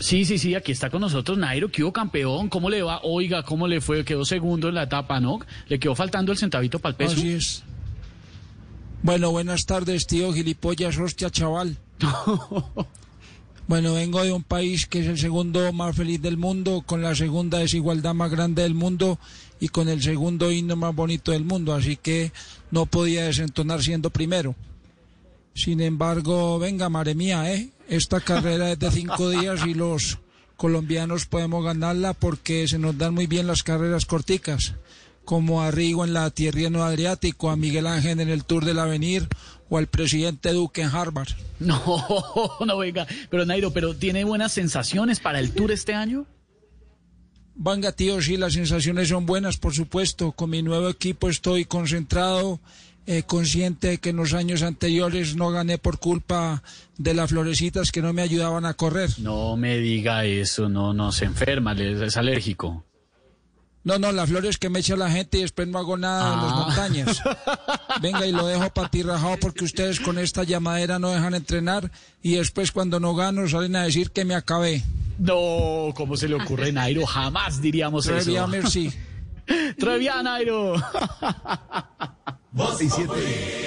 Sí, sí, sí, aquí está con nosotros Nairo, que hubo campeón, ¿cómo le va? Oiga, ¿cómo le fue? Quedó segundo en la etapa, ¿no? Le quedó faltando el centavito para el peso. Así es. Bueno, buenas tardes, tío gilipollas, hostia, chaval. Bueno, vengo de un país que es el segundo más feliz del mundo, con la segunda desigualdad más grande del mundo y con el segundo himno más bonito del mundo, así que no podía desentonar siendo primero. Sin embargo, venga, madre mía, ¿eh? Esta carrera es de cinco días y los colombianos podemos ganarla porque se nos dan muy bien las carreras corticas, como a Rigo en la Tierra Adriático, a Miguel Ángel en el Tour del Avenir o al presidente Duque en Harvard. No, no venga, pero Nairo, pero ¿tiene buenas sensaciones para el Tour este año? Venga, tío, sí, las sensaciones son buenas, por supuesto. Con mi nuevo equipo estoy concentrado, eh, consciente de que en los años anteriores no gané por culpa de las florecitas que no me ayudaban a correr. No me diga eso, no, no, se enferma, es alérgico. No, no, las flores que me echa la gente y después no hago nada en las Ah. montañas. Venga, y lo dejo para ti rajado porque ustedes con esta llamadera no dejan entrenar y después cuando no gano salen a decir que me acabé. No, ¿cómo se le ocurre, Nairo? Jamás diríamos eso. bien, merci. Bien, Nairo. Voz y siete.